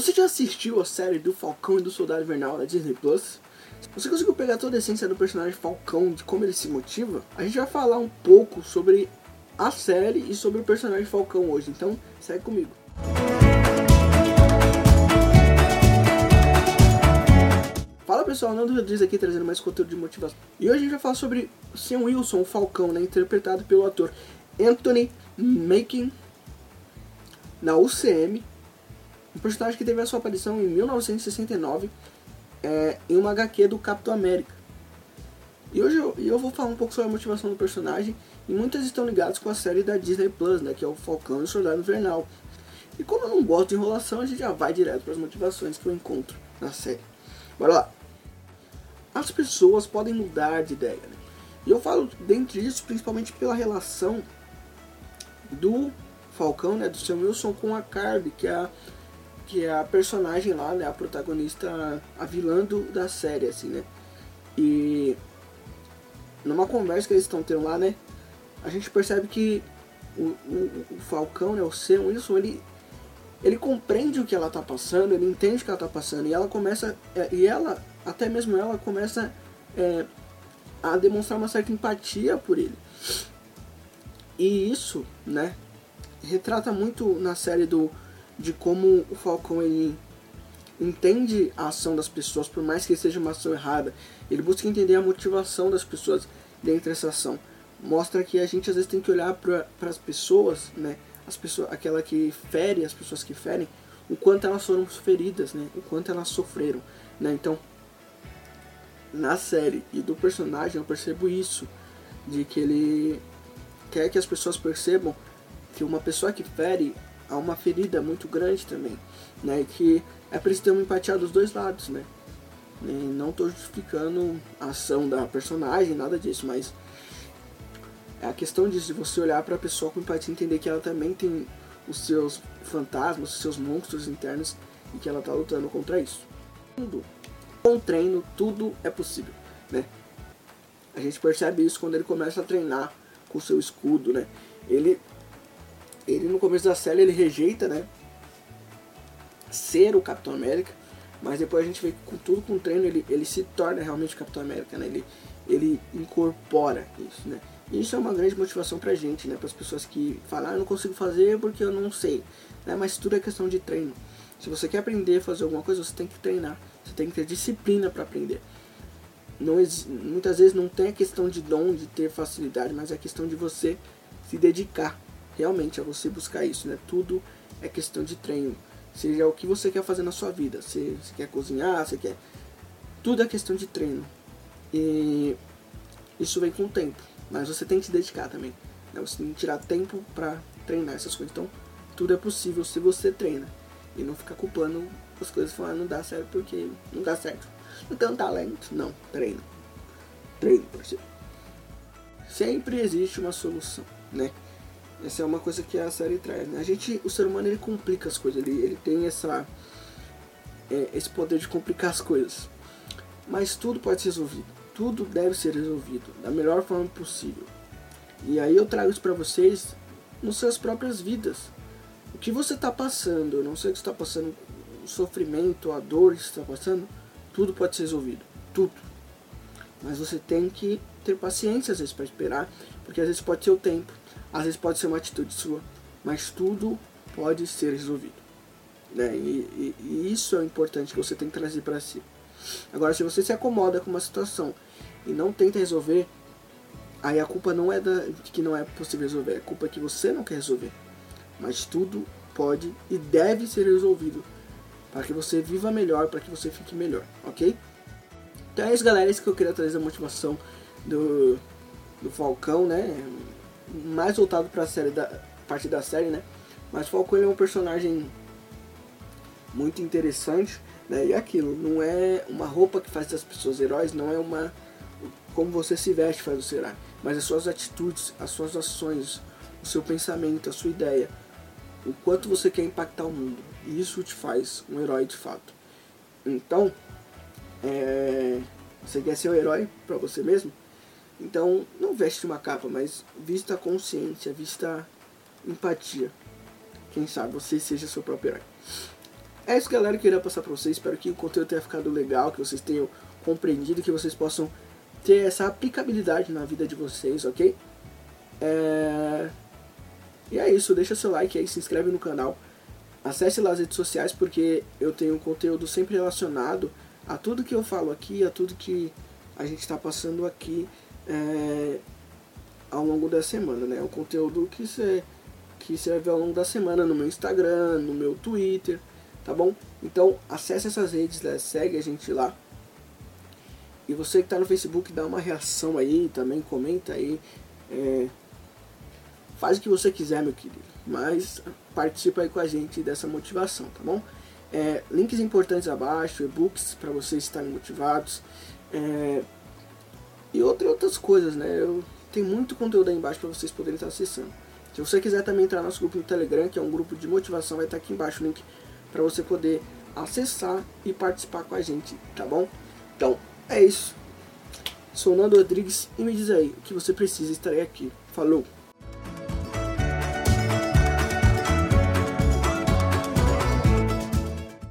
Você já assistiu a série do Falcão e do Soldado Invernal da Disney Plus? Você conseguiu pegar toda a essência do personagem Falcão, de como ele se motiva? A gente vai falar um pouco sobre a série e sobre o personagem Falcão hoje, então segue comigo. Fala pessoal, Nando Rodrigues aqui trazendo mais conteúdo de motivação. E hoje a gente vai falar sobre Sam Wilson, o Falcão, né, interpretado pelo ator Anthony Mackie na UCM. Um personagem que teve a sua aparição em 1969 é, em uma HQ do Capitão América. E hoje eu, eu vou falar um pouco sobre a motivação do personagem e muitas estão ligadas com a série da Disney Plus, né, que é o Falcão e o Soldado Invernal. E como eu não gosto de enrolação, a gente já vai direto para as motivações que eu encontro na série. Bora lá! As pessoas podem mudar de ideia, né? E eu falo dentre isso principalmente pela relação do Falcão, né, do Sam Wilson com a Carby, que é a, que é a personagem lá, né, a protagonista, a vilã do, da série, assim, né. E numa conversa que eles estão tendo lá, né, a gente percebe que o, o, o Falcão, né, o Sam Wilson, ele ele compreende o que ela tá passando, ele entende o que ela tá passando e ela começa é, e ela até mesmo ela começa é, a demonstrar uma certa empatia por ele. E isso, né, retrata muito na série do de como o Falcão ele entende a ação das pessoas, por mais que seja uma ação errada, ele busca entender a motivação das pessoas dentro dessa ação. Mostra que a gente às vezes tem que olhar para as pessoas, né, as pessoas, aquela que fere, as pessoas que ferem, o quanto elas foram feridas, né, o quanto elas sofreram, né. Então, na série e do personagem eu percebo isso, de que ele quer que as pessoas percebam que uma pessoa que fere há uma ferida muito grande também, né? Que é preciso ter uma empatia dos dois lados, né? E não estou justificando a ação da personagem, nada disso, mas é a questão de você olhar para a pessoa com empatia e entender que ela também tem os seus fantasmas, os seus monstros internos e que ela está lutando contra isso. Com treino, tudo é possível, né? A gente percebe isso quando ele começa a treinar com o seu escudo, né? Ele, ele no começo da série ele rejeita, né? Ser o Capitão América, mas depois a gente vê que com tudo com o treino ele, ele se torna realmente o Capitão América, né? Ele, ele incorpora isso, né? E isso é uma grande motivação pra gente, né? Para as pessoas que falam, ah, não consigo fazer porque eu não sei, né? Mas tudo é questão de treino. Se você quer aprender a fazer alguma coisa, você tem que treinar. Você tem que ter disciplina para aprender. Não, muitas vezes não tem a questão de dom, de ter facilidade, mas é a questão de você se dedicar realmente a você buscar isso, né? Tudo é questão de treino. Seja o que você quer fazer na sua vida. Se você quer cozinhar, você quer. Tudo é questão de treino. E isso vem com o tempo. Mas você tem que se dedicar também. Né? Você tem que tirar tempo para treinar essas coisas. Então, tudo é possível se você treina. E não ficar culpando as coisas falando não dá certo porque não dá certo. Não tem um talento. Não, treino. Treino, parceiro. Sempre existe uma solução, né? Essa é uma coisa que a série traz, né? A gente, o ser humano, ele complica as coisas, ele, ele tem essa, é, esse poder de complicar as coisas. Mas tudo pode ser resolvido, tudo deve ser resolvido da melhor forma possível. E aí eu trago isso para vocês nas suas próprias vidas. O que você está passando, eu não sei o que está passando, o sofrimento, a dor que está passando, tudo pode ser resolvido, tudo. Mas você tem que ter paciência às vezes para esperar, porque às vezes pode ser o tempo, às vezes pode ser uma atitude sua, mas tudo pode ser resolvido. Né? E, e, e isso é importante que você tem que trazer para si. Agora, se você se acomoda com uma situação e não tenta resolver, aí a culpa não é da, que não é possível resolver, a culpa é que você não quer resolver. Mas tudo pode e deve ser resolvido para que você viva melhor, para que você fique melhor, ok? Então é isso, galera, é isso que eu queria trazer a motivação do, do Falcão, né? Mais voltado para a série da parte da série, né? Mas Falcão é um personagem muito interessante, né? E aquilo, não é uma roupa que faz das pessoas heróis, não é uma como você se veste faz você herói, mas as suas atitudes, as suas ações, o seu pensamento, a sua ideia, o quanto você quer impactar o mundo. Isso te faz um herói de fato. Então, é, você quer ser um herói para você mesmo? Então, não veste uma capa, mas vista consciência, vista empatia. Quem sabe você seja seu próprio herói. é isso, galera, que eu queria passar pra vocês. Espero que o conteúdo tenha ficado legal, que vocês tenham compreendido, que vocês possam ter essa aplicabilidade na vida de vocês, ok? É... E é isso, deixa seu like aí, se inscreve no canal. Acesse lá as redes sociais porque eu tenho conteúdo sempre relacionado a tudo que eu falo aqui, a tudo que a gente está passando aqui é, ao longo da semana, né? O conteúdo que você que você vai ver ao longo da semana no meu Instagram, no meu Twitter, tá bom? Então acesse essas redes, né? segue a gente lá. E você que está no Facebook, dá uma reação aí também, comenta aí. É, faz o que você quiser, meu querido. Mas participa aí com a gente dessa motivação, tá bom? É, links importantes abaixo, e-books para vocês estarem motivados. É, e outra, outras coisas, né? Eu, tem muito conteúdo aí embaixo para vocês poderem estar acessando. Se você quiser também entrar no nosso grupo no Telegram, que é um grupo de motivação, vai estar aqui embaixo o link para você poder acessar e participar com a gente, tá bom? Então, é isso. Sou Nando Rodrigues e me diz aí o que você precisa, estarei aqui. Falou!